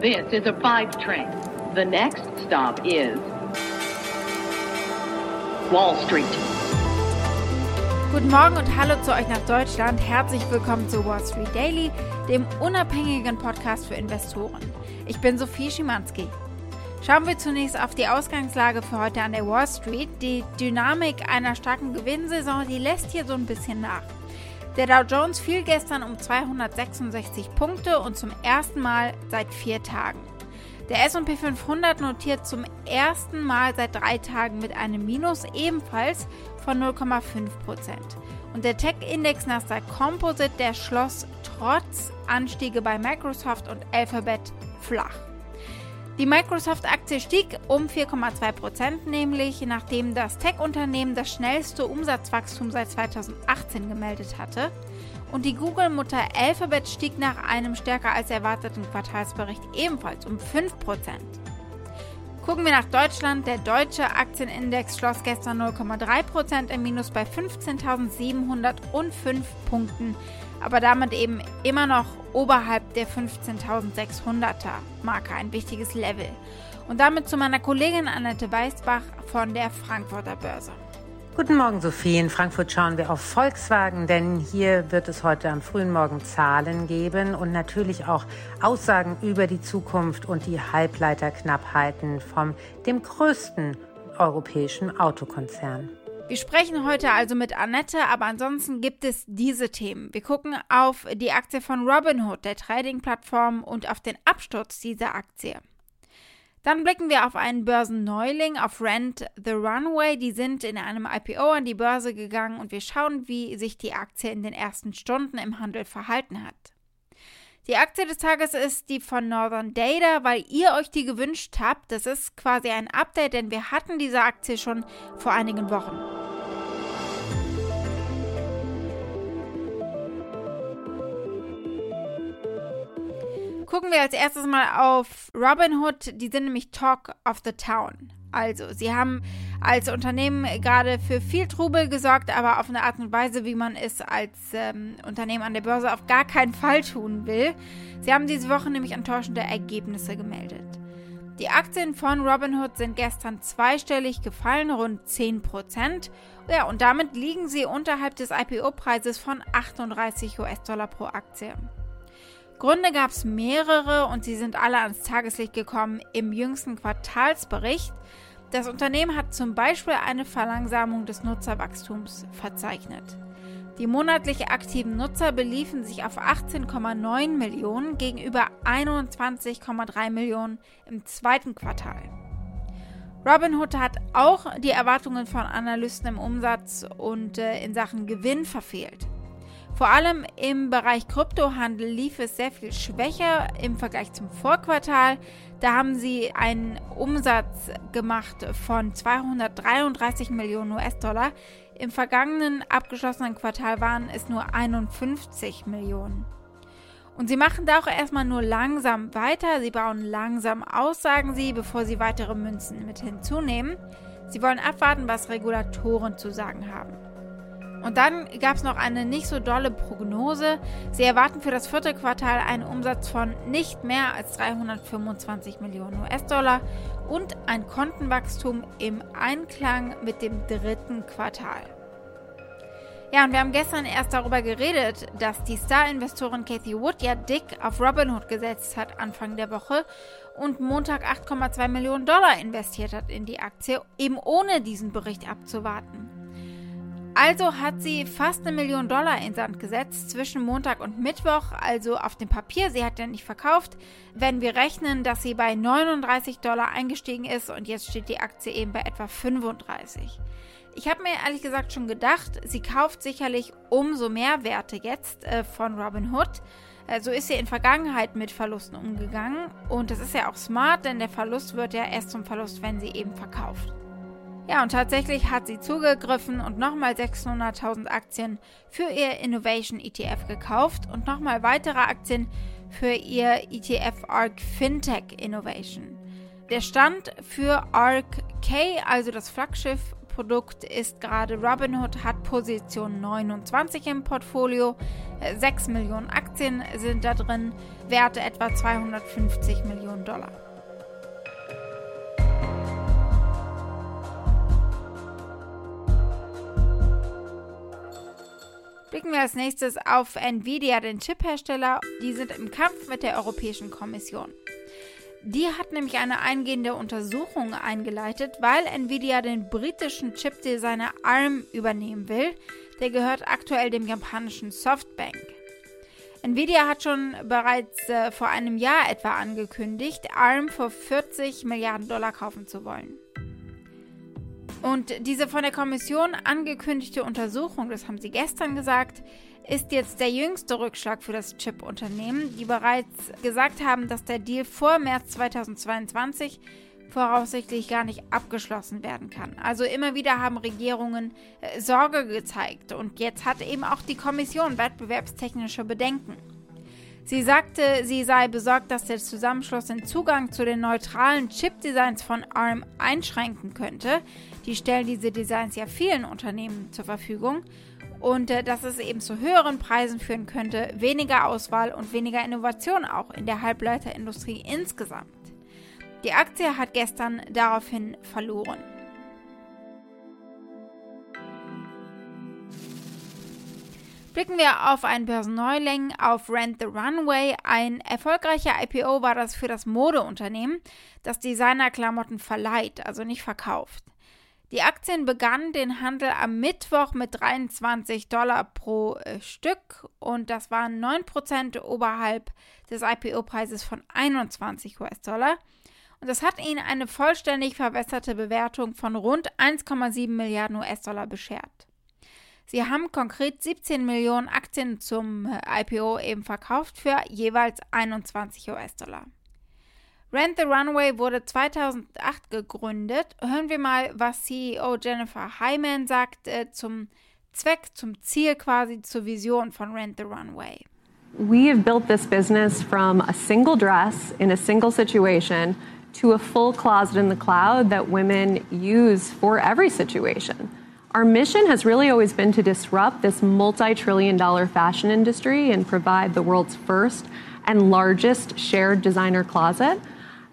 This is a five train. The next stop is Wall Street. Guten Morgen und hallo zu euch nach Deutschland. Herzlich willkommen zu Wall Street Daily, dem unabhängigen Podcast für Investoren. Ich bin Sophie Schimanski. Schauen wir zunächst auf die Ausgangslage für heute an der Wall Street. Die Dynamik einer starken Gewinnsaison, die lässt hier so ein bisschen nach. Der Dow Jones fiel gestern um 266 Punkte und zum ersten Mal seit vier Tagen. Der SP 500 notiert zum ersten Mal seit drei Tagen mit einem Minus ebenfalls von 0,5%. Und der Tech-Index Nasdaq Composite, der schloss trotz Anstiege bei Microsoft und Alphabet flach. Die Microsoft-Aktie stieg um 4,2% nämlich nachdem das Tech-Unternehmen das schnellste Umsatzwachstum seit 2018 gemeldet hatte. Und die Google-Mutter Alphabet stieg nach einem stärker als erwarteten Quartalsbericht ebenfalls um 5% Gucken wir nach Deutschland. Der deutsche Aktienindex schloss gestern 0,3% im Minus bei 15.705 Punkten, aber damit eben immer noch oberhalb der 15.600er Marke, ein wichtiges Level. Und damit zu meiner Kollegin Annette Weißbach von der Frankfurter Börse. Guten Morgen, Sophie. In Frankfurt schauen wir auf Volkswagen, denn hier wird es heute am frühen Morgen Zahlen geben und natürlich auch Aussagen über die Zukunft und die Halbleiterknappheiten vom dem größten europäischen Autokonzern. Wir sprechen heute also mit Annette, aber ansonsten gibt es diese Themen. Wir gucken auf die Aktie von Robinhood, der Trading-Plattform, und auf den Absturz dieser Aktie. Dann blicken wir auf einen Börsenneuling, auf Rent the Runway. Die sind in einem IPO an die Börse gegangen und wir schauen, wie sich die Aktie in den ersten Stunden im Handel verhalten hat. Die Aktie des Tages ist die von Northern Data, weil ihr euch die gewünscht habt. Das ist quasi ein Update, denn wir hatten diese Aktie schon vor einigen Wochen. Gucken wir als erstes mal auf Robinhood. Die sind nämlich Talk of the Town. Also, sie haben als Unternehmen gerade für viel Trubel gesorgt, aber auf eine Art und Weise, wie man es als ähm, Unternehmen an der Börse auf gar keinen Fall tun will. Sie haben diese Woche nämlich enttäuschende Ergebnisse gemeldet. Die Aktien von Robinhood sind gestern zweistellig gefallen, rund 10%. Ja, und damit liegen sie unterhalb des IPO-Preises von 38 US-Dollar pro Aktie. Gründe gab es mehrere und sie sind alle ans Tageslicht gekommen im jüngsten Quartalsbericht. Das Unternehmen hat zum Beispiel eine Verlangsamung des Nutzerwachstums verzeichnet. Die monatlich aktiven Nutzer beliefen sich auf 18,9 Millionen gegenüber 21,3 Millionen im zweiten Quartal. Robinhood hat auch die Erwartungen von Analysten im Umsatz und äh, in Sachen Gewinn verfehlt. Vor allem im Bereich Kryptohandel lief es sehr viel schwächer im Vergleich zum Vorquartal. Da haben sie einen Umsatz gemacht von 233 Millionen US-Dollar. Im vergangenen abgeschlossenen Quartal waren es nur 51 Millionen. Und sie machen da auch erstmal nur langsam weiter. Sie bauen langsam aus, sagen sie, bevor sie weitere Münzen mit hinzunehmen. Sie wollen abwarten, was Regulatoren zu sagen haben. Und dann gab es noch eine nicht so dolle Prognose. Sie erwarten für das vierte Quartal einen Umsatz von nicht mehr als 325 Millionen US-Dollar und ein Kontenwachstum im Einklang mit dem dritten Quartal. Ja, und wir haben gestern erst darüber geredet, dass die Star-Investorin Cathy Wood ja dick auf Robinhood gesetzt hat Anfang der Woche und Montag 8,2 Millionen Dollar investiert hat in die Aktie, eben ohne diesen Bericht abzuwarten. Also hat sie fast eine Million Dollar in Sand gesetzt zwischen Montag und Mittwoch, also auf dem Papier. Sie hat ja nicht verkauft. Wenn wir rechnen, dass sie bei 39 Dollar eingestiegen ist und jetzt steht die Aktie eben bei etwa 35. Ich habe mir ehrlich gesagt schon gedacht, sie kauft sicherlich umso mehr Werte jetzt äh, von Robinhood. Äh, so ist sie in Vergangenheit mit Verlusten umgegangen und das ist ja auch smart, denn der Verlust wird ja erst zum Verlust, wenn sie eben verkauft. Ja, und tatsächlich hat sie zugegriffen und nochmal 600.000 Aktien für ihr Innovation ETF gekauft und nochmal weitere Aktien für ihr ETF ARC Fintech Innovation. Der Stand für ARC K, also das Flaggschiff Robinhood-Produkt ist gerade Robinhood hat Position 29 im Portfolio. 6 äh, Millionen Aktien sind da drin, Werte etwa 250 Millionen Dollar. Blicken wir als nächstes auf Nvidia, den Chiphersteller. Die sind im Kampf mit der Europäischen Kommission. Die hat nämlich eine eingehende Untersuchung eingeleitet, weil Nvidia den britischen Chipdesigner ARM übernehmen will. Der gehört aktuell dem japanischen Softbank. Nvidia hat schon bereits äh, vor einem Jahr etwa angekündigt, ARM für 40 Milliarden Dollar kaufen zu wollen. Und diese von der Kommission angekündigte Untersuchung, das haben sie gestern gesagt, ist jetzt der jüngste Rückschlag für das Chip-Unternehmen, die bereits gesagt haben, dass der Deal vor März 2022 voraussichtlich gar nicht abgeschlossen werden kann. Also immer wieder haben Regierungen äh, Sorge gezeigt und jetzt hat eben auch die Kommission wettbewerbstechnische Bedenken. Sie sagte, sie sei besorgt, dass der Zusammenschluss den Zugang zu den neutralen Chip-Designs von ARM einschränken könnte. Die stellen diese Designs ja vielen Unternehmen zur Verfügung. Und äh, dass es eben zu höheren Preisen führen könnte, weniger Auswahl und weniger Innovation auch in der Halbleiterindustrie insgesamt. Die Aktie hat gestern daraufhin verloren. Blicken wir auf einen Börsenneuling, auf Rent the Runway. Ein erfolgreicher IPO war das für das Modeunternehmen, das Designerklamotten verleiht, also nicht verkauft. Die Aktien begannen den Handel am Mittwoch mit 23 Dollar pro äh, Stück und das waren 9% oberhalb des IPO-Preises von 21 US-Dollar. Und das hat ihnen eine vollständig verbesserte Bewertung von rund 1,7 Milliarden US-Dollar beschert. Sie haben konkret 17 Millionen Aktien zum äh, IPO eben verkauft für jeweils 21 US-Dollar. Rent the Runway wurde 2008 gegründet. Hören wir mal, was CEO Jennifer Hyman sagt äh, zum Zweck, zum Ziel quasi, zur Vision von Rent the Runway. We have built this business from a single dress in a single situation to a full closet in the cloud that women use for every situation. Our mission has really always been to disrupt this multi trillion dollar fashion industry and provide the world's first and largest shared designer closet.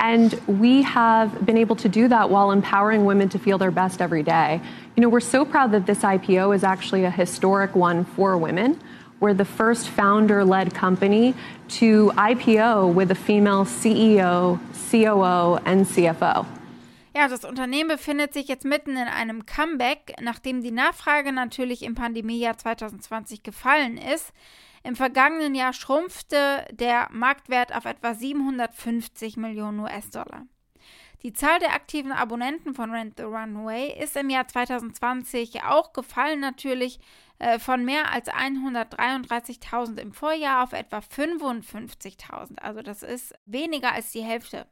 And we have been able to do that while empowering women to feel their best every day. You know, we're so proud that this IPO is actually a historic one for women. We're the first founder led company to IPO with a female CEO, COO, and CFO. Ja, das Unternehmen befindet sich jetzt mitten in einem Comeback, nachdem die Nachfrage natürlich im Pandemiejahr 2020 gefallen ist. Im vergangenen Jahr schrumpfte der Marktwert auf etwa 750 Millionen US-Dollar. Die Zahl der aktiven Abonnenten von Rent the Runway ist im Jahr 2020 auch gefallen, natürlich äh, von mehr als 133.000 im Vorjahr auf etwa 55.000. Also das ist weniger als die Hälfte.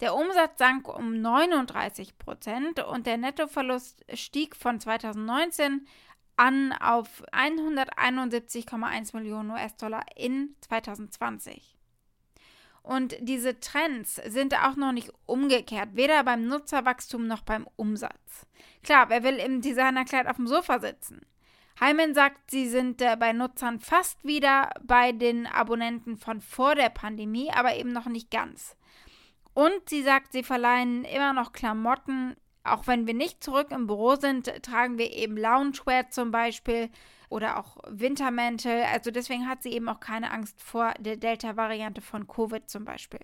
Der Umsatz sank um 39 Prozent und der Nettoverlust stieg von 2019 an auf 171,1 Millionen US-Dollar in 2020. Und diese Trends sind auch noch nicht umgekehrt, weder beim Nutzerwachstum noch beim Umsatz. Klar, wer will im Designerkleid auf dem Sofa sitzen? Hyman sagt, sie sind äh, bei Nutzern fast wieder bei den Abonnenten von vor der Pandemie, aber eben noch nicht ganz. Und sie sagt, sie verleihen immer noch Klamotten. Auch wenn wir nicht zurück im Büro sind, tragen wir eben Loungewear zum Beispiel oder auch Wintermäntel. Also deswegen hat sie eben auch keine Angst vor der Delta-Variante von Covid zum Beispiel.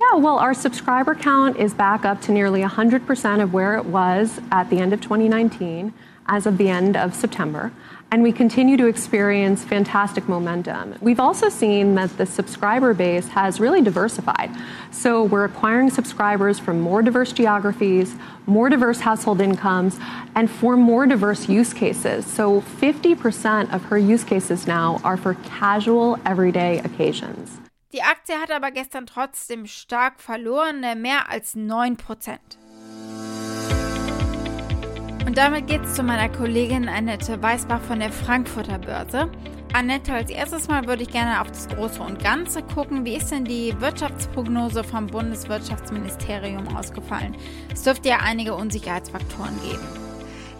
Yeah, well, our subscriber count is back up to nearly 100% of where it was at the end of 2019 as of the end of September. And we continue to experience fantastic momentum. We've also seen that the subscriber base has really diversified. So we're acquiring subscribers from more diverse geographies, more diverse household incomes, and for more diverse use cases. So 50% of her use cases now are for casual, everyday occasions. Die Aktie hat aber gestern trotzdem stark verloren, äh, mehr als 9 Prozent. Und damit geht es zu meiner Kollegin Annette Weißbach von der Frankfurter Börse. Annette, als erstes Mal würde ich gerne auf das Große und Ganze gucken. Wie ist denn die Wirtschaftsprognose vom Bundeswirtschaftsministerium ausgefallen? Es dürfte ja einige Unsicherheitsfaktoren geben.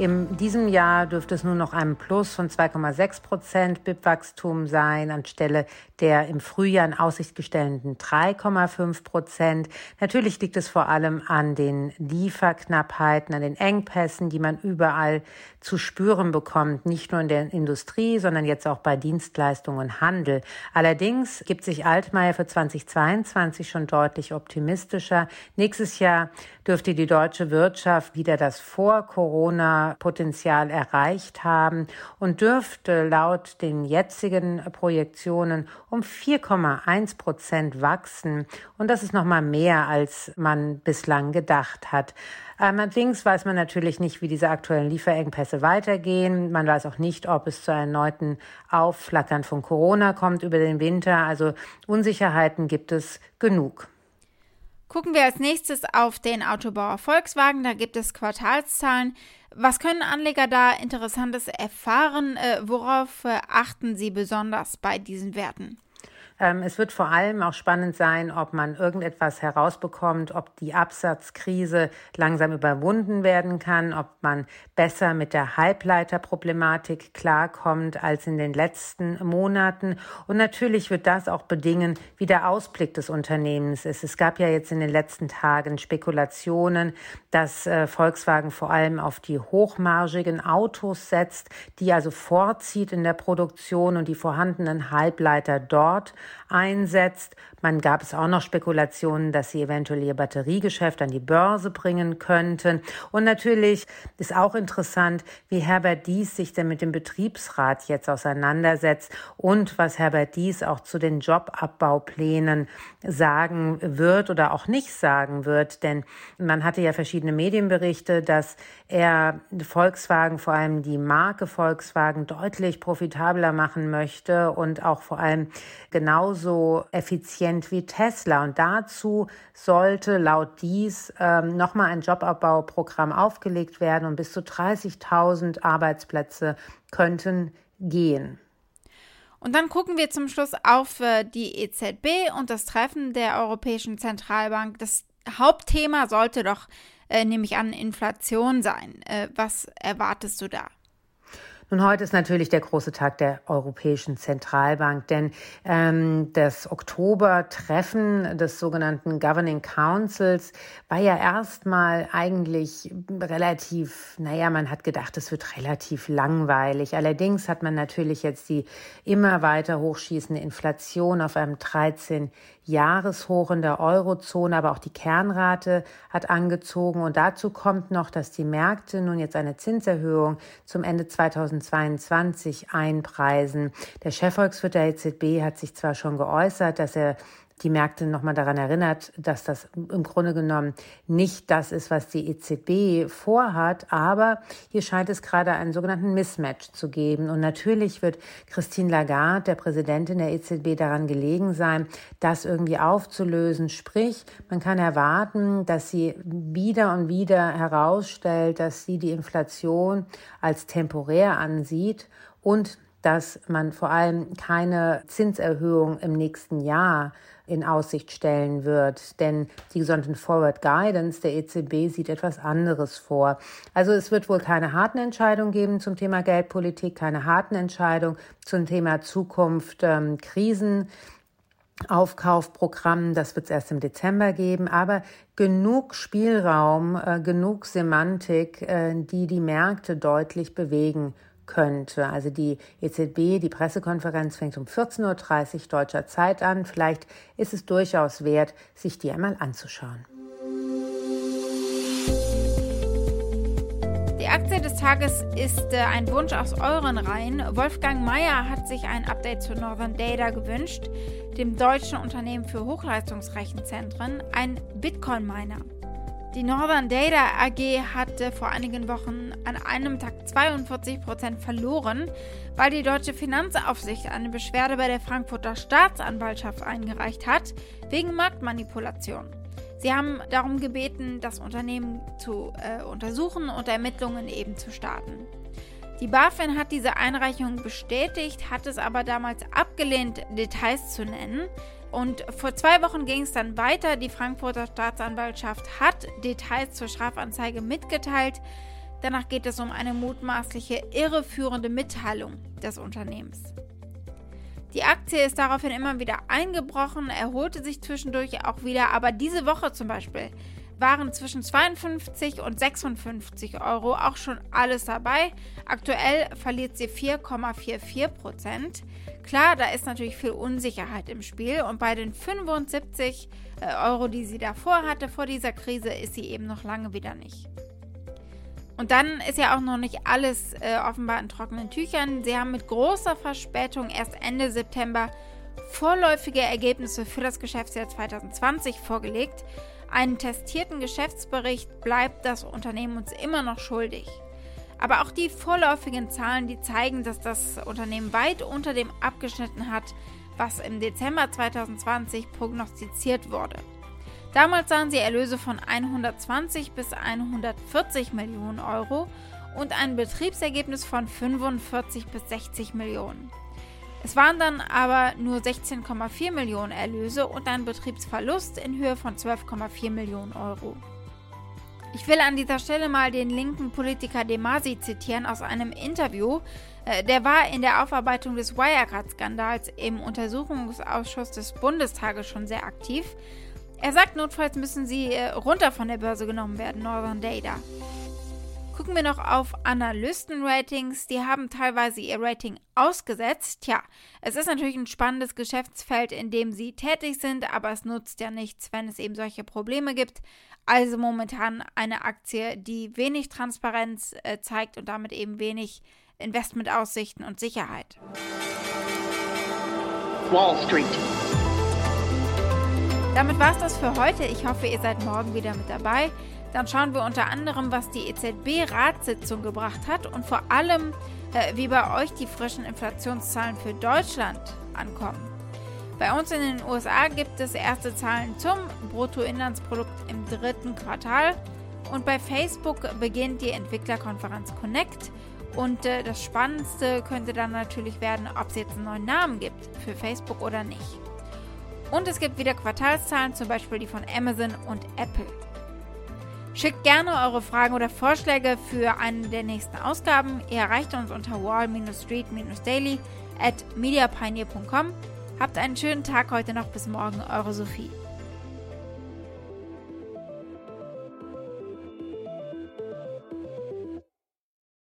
In diesem Jahr dürfte es nur noch ein Plus von 2,6 Prozent BIP-Wachstum sein, anstelle der im Frühjahr in Aussicht gestellten 3,5 Prozent. Natürlich liegt es vor allem an den Lieferknappheiten, an den Engpässen, die man überall zu spüren bekommt, nicht nur in der Industrie, sondern jetzt auch bei Dienstleistungen und Handel. Allerdings gibt sich Altmaier für 2022 schon deutlich optimistischer. Nächstes Jahr dürfte die deutsche Wirtschaft wieder das Vor-Corona-Potenzial erreicht haben und dürfte laut den jetzigen Projektionen um 4,1 Prozent wachsen. Und das ist nochmal mehr, als man bislang gedacht hat. Allerdings weiß man natürlich nicht, wie diese aktuellen Lieferengpässe weitergehen. Man weiß auch nicht, ob es zu erneuten Aufflackern von Corona kommt über den Winter. Also Unsicherheiten gibt es genug. Gucken wir als nächstes auf den Autobauer Volkswagen. Da gibt es Quartalszahlen. Was können Anleger da Interessantes erfahren? Äh, worauf äh, achten sie besonders bei diesen Werten? Ähm, es wird vor allem auch spannend sein, ob man irgendetwas herausbekommt, ob die Absatzkrise langsam überwunden werden kann, ob man besser mit der Halbleiterproblematik klarkommt als in den letzten Monaten. Und natürlich wird das auch bedingen, wie der Ausblick des Unternehmens ist. Es gab ja jetzt in den letzten Tagen Spekulationen, dass äh, Volkswagen vor allem auf die hochmargigen Autos setzt, die also vorzieht in der Produktion und die vorhandenen Halbleiter dort einsetzt. Man gab es auch noch Spekulationen, dass sie eventuell ihr Batteriegeschäft an die Börse bringen könnten. Und natürlich ist auch interessant, wie Herbert Dies sich denn mit dem Betriebsrat jetzt auseinandersetzt und was Herbert Dies auch zu den Jobabbauplänen sagen wird oder auch nicht sagen wird. Denn man hatte ja verschiedene Medienberichte, dass er Volkswagen, vor allem die Marke Volkswagen, deutlich profitabler machen möchte und auch vor allem genauso effizient wie Tesla. Und dazu sollte laut dies ähm, nochmal ein Jobabbauprogramm aufgelegt werden und bis zu 30.000 Arbeitsplätze könnten gehen. Und dann gucken wir zum Schluss auf äh, die EZB und das Treffen der Europäischen Zentralbank. Das Hauptthema sollte doch äh, nämlich an Inflation sein. Äh, was erwartest du da? Nun, heute ist natürlich der große Tag der Europäischen Zentralbank, denn ähm, das Oktober-Treffen des sogenannten Governing Councils war ja erstmal eigentlich relativ, naja, man hat gedacht, es wird relativ langweilig. Allerdings hat man natürlich jetzt die immer weiter hochschießende Inflation auf einem 13 Jahreshoch in der Eurozone, aber auch die Kernrate hat angezogen. Und dazu kommt noch, dass die Märkte nun jetzt eine Zinserhöhung zum Ende 2022 einpreisen. Der Chefvolkswirt der EZB hat sich zwar schon geäußert, dass er die Märkte nochmal daran erinnert, dass das im Grunde genommen nicht das ist, was die EZB vorhat. Aber hier scheint es gerade einen sogenannten Mismatch zu geben. Und natürlich wird Christine Lagarde, der Präsidentin der EZB, daran gelegen sein, das irgendwie aufzulösen. Sprich, man kann erwarten, dass sie wieder und wieder herausstellt, dass sie die Inflation als temporär ansieht und dass man vor allem keine Zinserhöhung im nächsten Jahr in Aussicht stellen wird. Denn die gesonderte Forward Guidance der EZB sieht etwas anderes vor. Also es wird wohl keine harten Entscheidungen geben zum Thema Geldpolitik, keine harten Entscheidungen zum Thema Zukunft, ähm, Krisen. Aufkaufprogramm, das wird es erst im Dezember geben, aber genug Spielraum, äh, genug Semantik, äh, die die Märkte deutlich bewegen könnte. Also die EZB, die Pressekonferenz fängt um 14.30 Uhr deutscher Zeit an. Vielleicht ist es durchaus wert, sich die einmal anzuschauen. Die Aktie des Tages ist äh, ein Wunsch aus euren Reihen. Wolfgang Mayer hat sich ein Update zu Northern Data gewünscht, dem deutschen Unternehmen für Hochleistungsrechenzentren, ein Bitcoin-Miner. Die Northern Data AG hatte vor einigen Wochen an einem Tag 42 Prozent verloren, weil die deutsche Finanzaufsicht eine Beschwerde bei der Frankfurter Staatsanwaltschaft eingereicht hat, wegen Marktmanipulation. Sie haben darum gebeten, das Unternehmen zu äh, untersuchen und Ermittlungen eben zu starten. Die BaFin hat diese Einreichung bestätigt, hat es aber damals abgelehnt, Details zu nennen. Und vor zwei Wochen ging es dann weiter. Die Frankfurter Staatsanwaltschaft hat Details zur Strafanzeige mitgeteilt. Danach geht es um eine mutmaßliche irreführende Mitteilung des Unternehmens. Die Aktie ist daraufhin immer wieder eingebrochen, erholte sich zwischendurch auch wieder, aber diese Woche zum Beispiel waren zwischen 52 und 56 Euro auch schon alles dabei. Aktuell verliert sie 4,44 Prozent. Klar, da ist natürlich viel Unsicherheit im Spiel und bei den 75 äh, Euro, die sie davor hatte, vor dieser Krise, ist sie eben noch lange wieder nicht. Und dann ist ja auch noch nicht alles äh, offenbar in trockenen Tüchern. Sie haben mit großer Verspätung erst Ende September vorläufige Ergebnisse für das Geschäftsjahr 2020 vorgelegt. Einen testierten Geschäftsbericht bleibt das Unternehmen uns immer noch schuldig. Aber auch die vorläufigen Zahlen, die zeigen, dass das Unternehmen weit unter dem abgeschnitten hat, was im Dezember 2020 prognostiziert wurde. Damals sahen sie Erlöse von 120 bis 140 Millionen Euro und ein Betriebsergebnis von 45 bis 60 Millionen. Es waren dann aber nur 16,4 Millionen Erlöse und ein Betriebsverlust in Höhe von 12,4 Millionen Euro. Ich will an dieser Stelle mal den linken Politiker Demasi zitieren aus einem Interview. Äh, der war in der Aufarbeitung des Wirecard-Skandals im Untersuchungsausschuss des Bundestages schon sehr aktiv. Er sagt, notfalls müssen sie äh, runter von der Börse genommen werden, Northern Data. Gucken wir noch auf Analystenratings. Die haben teilweise ihr Rating ausgesetzt. Tja, es ist natürlich ein spannendes Geschäftsfeld, in dem sie tätig sind, aber es nutzt ja nichts, wenn es eben solche Probleme gibt. Also momentan eine Aktie, die wenig Transparenz äh, zeigt und damit eben wenig Investmentaussichten und Sicherheit. Wall Street. Damit war es das für heute. Ich hoffe, ihr seid morgen wieder mit dabei. Dann schauen wir unter anderem, was die EZB-Ratssitzung gebracht hat und vor allem, äh, wie bei euch die frischen Inflationszahlen für Deutschland ankommen. Bei uns in den USA gibt es erste Zahlen zum Bruttoinlandsprodukt im dritten Quartal und bei Facebook beginnt die Entwicklerkonferenz Connect. Und äh, das Spannendste könnte dann natürlich werden, ob es jetzt einen neuen Namen gibt für Facebook oder nicht. Und es gibt wieder Quartalszahlen, zum Beispiel die von Amazon und Apple. Schickt gerne eure Fragen oder Vorschläge für eine der nächsten Ausgaben. Ihr erreicht uns unter wall-street-daily at mediapioneer.com. Habt einen schönen Tag heute noch. Bis morgen, eure Sophie.